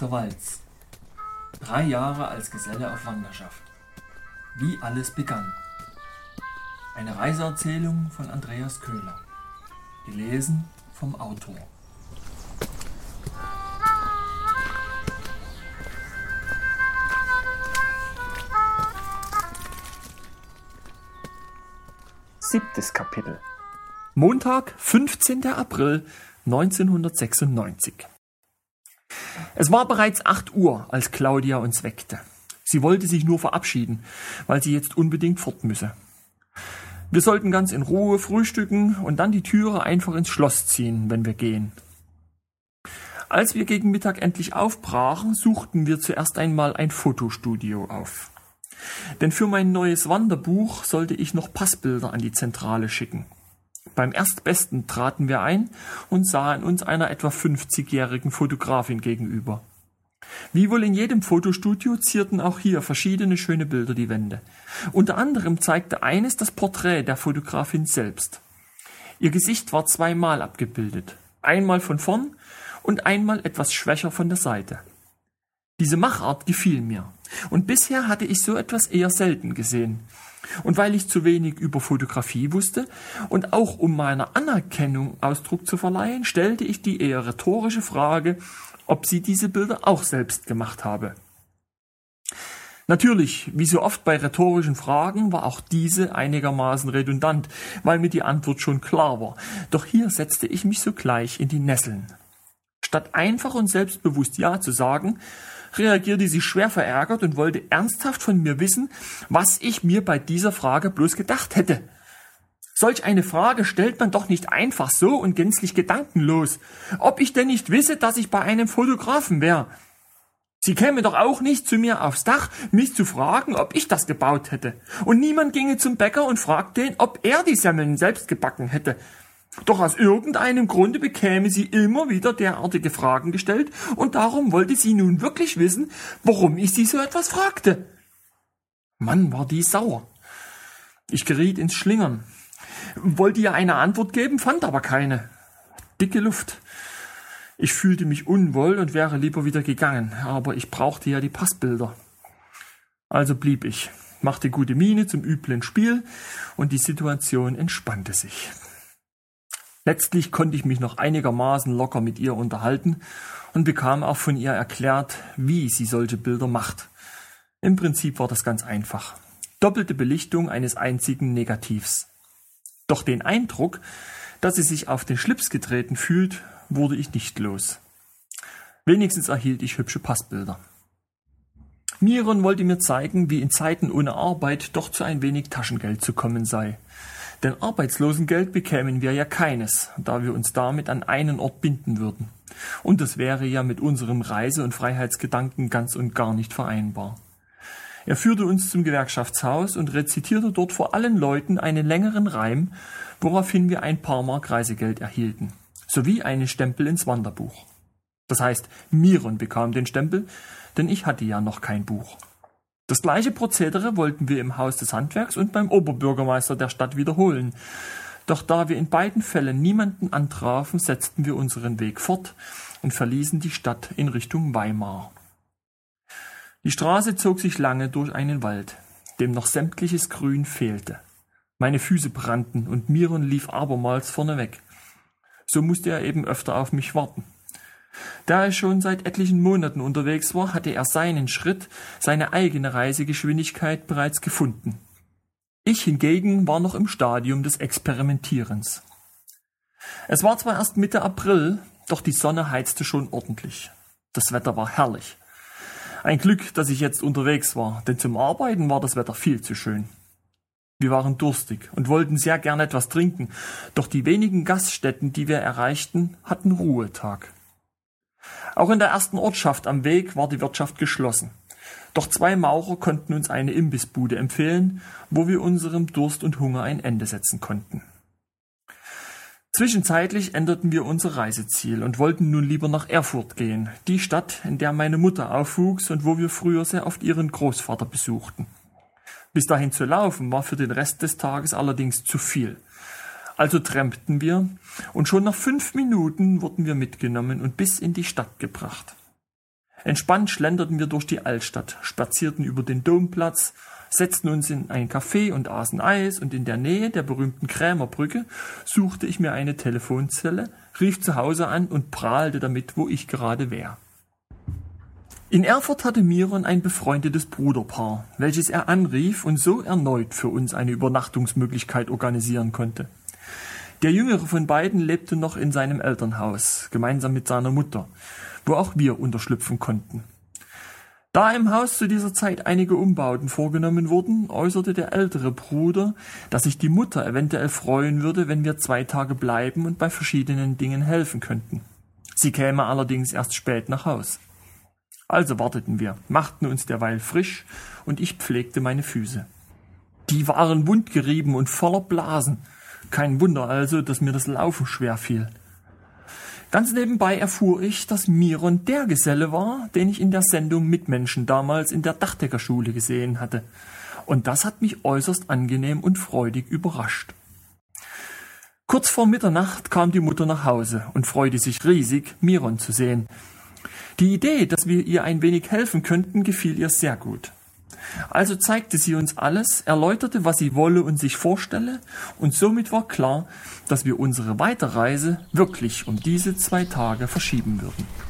der Walz. Drei Jahre als Geselle auf Wanderschaft. Wie alles begann. Eine Reiseerzählung von Andreas Köhler. Gelesen vom Autor. Siebtes Kapitel. Montag, 15. April 1996. Es war bereits acht Uhr, als Claudia uns weckte. Sie wollte sich nur verabschieden, weil sie jetzt unbedingt fort müsse. Wir sollten ganz in Ruhe frühstücken und dann die Türe einfach ins Schloss ziehen, wenn wir gehen. Als wir gegen Mittag endlich aufbrachen, suchten wir zuerst einmal ein Fotostudio auf. Denn für mein neues Wanderbuch sollte ich noch Passbilder an die Zentrale schicken. Beim Erstbesten traten wir ein und sahen uns einer etwa 50-jährigen Fotografin gegenüber. Wie wohl in jedem Fotostudio zierten auch hier verschiedene schöne Bilder die Wände. Unter anderem zeigte eines das Porträt der Fotografin selbst. Ihr Gesicht war zweimal abgebildet, einmal von vorn und einmal etwas schwächer von der Seite. Diese Machart gefiel mir, und bisher hatte ich so etwas eher selten gesehen. Und weil ich zu wenig über Fotografie wusste und auch um meiner Anerkennung Ausdruck zu verleihen, stellte ich die eher rhetorische Frage, ob sie diese Bilder auch selbst gemacht habe. Natürlich, wie so oft bei rhetorischen Fragen, war auch diese einigermaßen redundant, weil mir die Antwort schon klar war. Doch hier setzte ich mich sogleich in die Nesseln. Statt einfach und selbstbewusst Ja zu sagen, reagierte sie schwer verärgert und wollte ernsthaft von mir wissen, was ich mir bei dieser Frage bloß gedacht hätte. Solch eine Frage stellt man doch nicht einfach so und gänzlich gedankenlos. Ob ich denn nicht wisse, dass ich bei einem Fotografen wäre. Sie käme doch auch nicht zu mir aufs Dach, mich zu fragen, ob ich das gebaut hätte. Und niemand ginge zum Bäcker und fragte ihn, ob er die Semmeln selbst gebacken hätte. Doch aus irgendeinem Grunde bekäme sie immer wieder derartige Fragen gestellt, und darum wollte sie nun wirklich wissen, warum ich sie so etwas fragte. Mann, war die sauer. Ich geriet ins Schlingern, wollte ihr eine Antwort geben, fand aber keine. Dicke Luft. Ich fühlte mich unwohl und wäre lieber wieder gegangen, aber ich brauchte ja die Passbilder. Also blieb ich, machte gute Miene zum üblen Spiel, und die Situation entspannte sich. Letztlich konnte ich mich noch einigermaßen locker mit ihr unterhalten und bekam auch von ihr erklärt, wie sie solche Bilder macht. Im Prinzip war das ganz einfach. Doppelte Belichtung eines einzigen Negativs. Doch den Eindruck, dass sie sich auf den Schlips getreten fühlt, wurde ich nicht los. Wenigstens erhielt ich hübsche Passbilder. Miron wollte mir zeigen, wie in Zeiten ohne Arbeit doch zu ein wenig Taschengeld zu kommen sei. Denn Arbeitslosengeld bekämen wir ja keines, da wir uns damit an einen Ort binden würden. Und das wäre ja mit unserem Reise- und Freiheitsgedanken ganz und gar nicht vereinbar. Er führte uns zum Gewerkschaftshaus und rezitierte dort vor allen Leuten einen längeren Reim, woraufhin wir ein paar Mark Reisegeld erhielten, sowie einen Stempel ins Wanderbuch. Das heißt, Miron bekam den Stempel, denn ich hatte ja noch kein Buch. Das gleiche Prozedere wollten wir im Haus des Handwerks und beim Oberbürgermeister der Stadt wiederholen. Doch da wir in beiden Fällen niemanden antrafen, setzten wir unseren Weg fort und verließen die Stadt in Richtung Weimar. Die Straße zog sich lange durch einen Wald, dem noch sämtliches Grün fehlte. Meine Füße brannten und Miron lief abermals vorneweg. So musste er eben öfter auf mich warten. Da er schon seit etlichen Monaten unterwegs war, hatte er seinen Schritt, seine eigene Reisegeschwindigkeit bereits gefunden. Ich hingegen war noch im Stadium des Experimentierens. Es war zwar erst Mitte April, doch die Sonne heizte schon ordentlich. Das Wetter war herrlich. Ein Glück, dass ich jetzt unterwegs war, denn zum Arbeiten war das Wetter viel zu schön. Wir waren durstig und wollten sehr gern etwas trinken, doch die wenigen Gaststätten, die wir erreichten, hatten Ruhetag. Auch in der ersten Ortschaft am Weg war die Wirtschaft geschlossen. Doch zwei Maurer konnten uns eine Imbissbude empfehlen, wo wir unserem Durst und Hunger ein Ende setzen konnten. Zwischenzeitlich änderten wir unser Reiseziel und wollten nun lieber nach Erfurt gehen, die Stadt, in der meine Mutter aufwuchs und wo wir früher sehr oft ihren Großvater besuchten. Bis dahin zu laufen war für den Rest des Tages allerdings zu viel. Also trampten wir, und schon nach fünf Minuten wurden wir mitgenommen und bis in die Stadt gebracht. Entspannt schlenderten wir durch die Altstadt, spazierten über den Domplatz, setzten uns in ein Café und aßen Eis und in der Nähe der berühmten Krämerbrücke suchte ich mir eine Telefonzelle, rief zu Hause an und prahlte damit, wo ich gerade wäre. In Erfurt hatte Miron ein befreundetes Bruderpaar, welches er anrief und so erneut für uns eine Übernachtungsmöglichkeit organisieren konnte. Der jüngere von beiden lebte noch in seinem Elternhaus, gemeinsam mit seiner Mutter, wo auch wir unterschlüpfen konnten. Da im Haus zu dieser Zeit einige Umbauten vorgenommen wurden, äußerte der ältere Bruder, dass sich die Mutter eventuell freuen würde, wenn wir zwei Tage bleiben und bei verschiedenen Dingen helfen könnten. Sie käme allerdings erst spät nach Haus. Also warteten wir, machten uns derweil frisch und ich pflegte meine Füße. Die waren wundgerieben und voller Blasen. Kein Wunder also, dass mir das Laufen schwer fiel. Ganz nebenbei erfuhr ich, dass Miron der Geselle war, den ich in der Sendung Mitmenschen damals in der Dachdeckerschule gesehen hatte. Und das hat mich äußerst angenehm und freudig überrascht. Kurz vor Mitternacht kam die Mutter nach Hause und freute sich riesig, Miron zu sehen. Die Idee, dass wir ihr ein wenig helfen könnten, gefiel ihr sehr gut. Also zeigte sie uns alles, erläuterte, was sie wolle und sich vorstelle, und somit war klar, dass wir unsere Weiterreise wirklich um diese zwei Tage verschieben würden.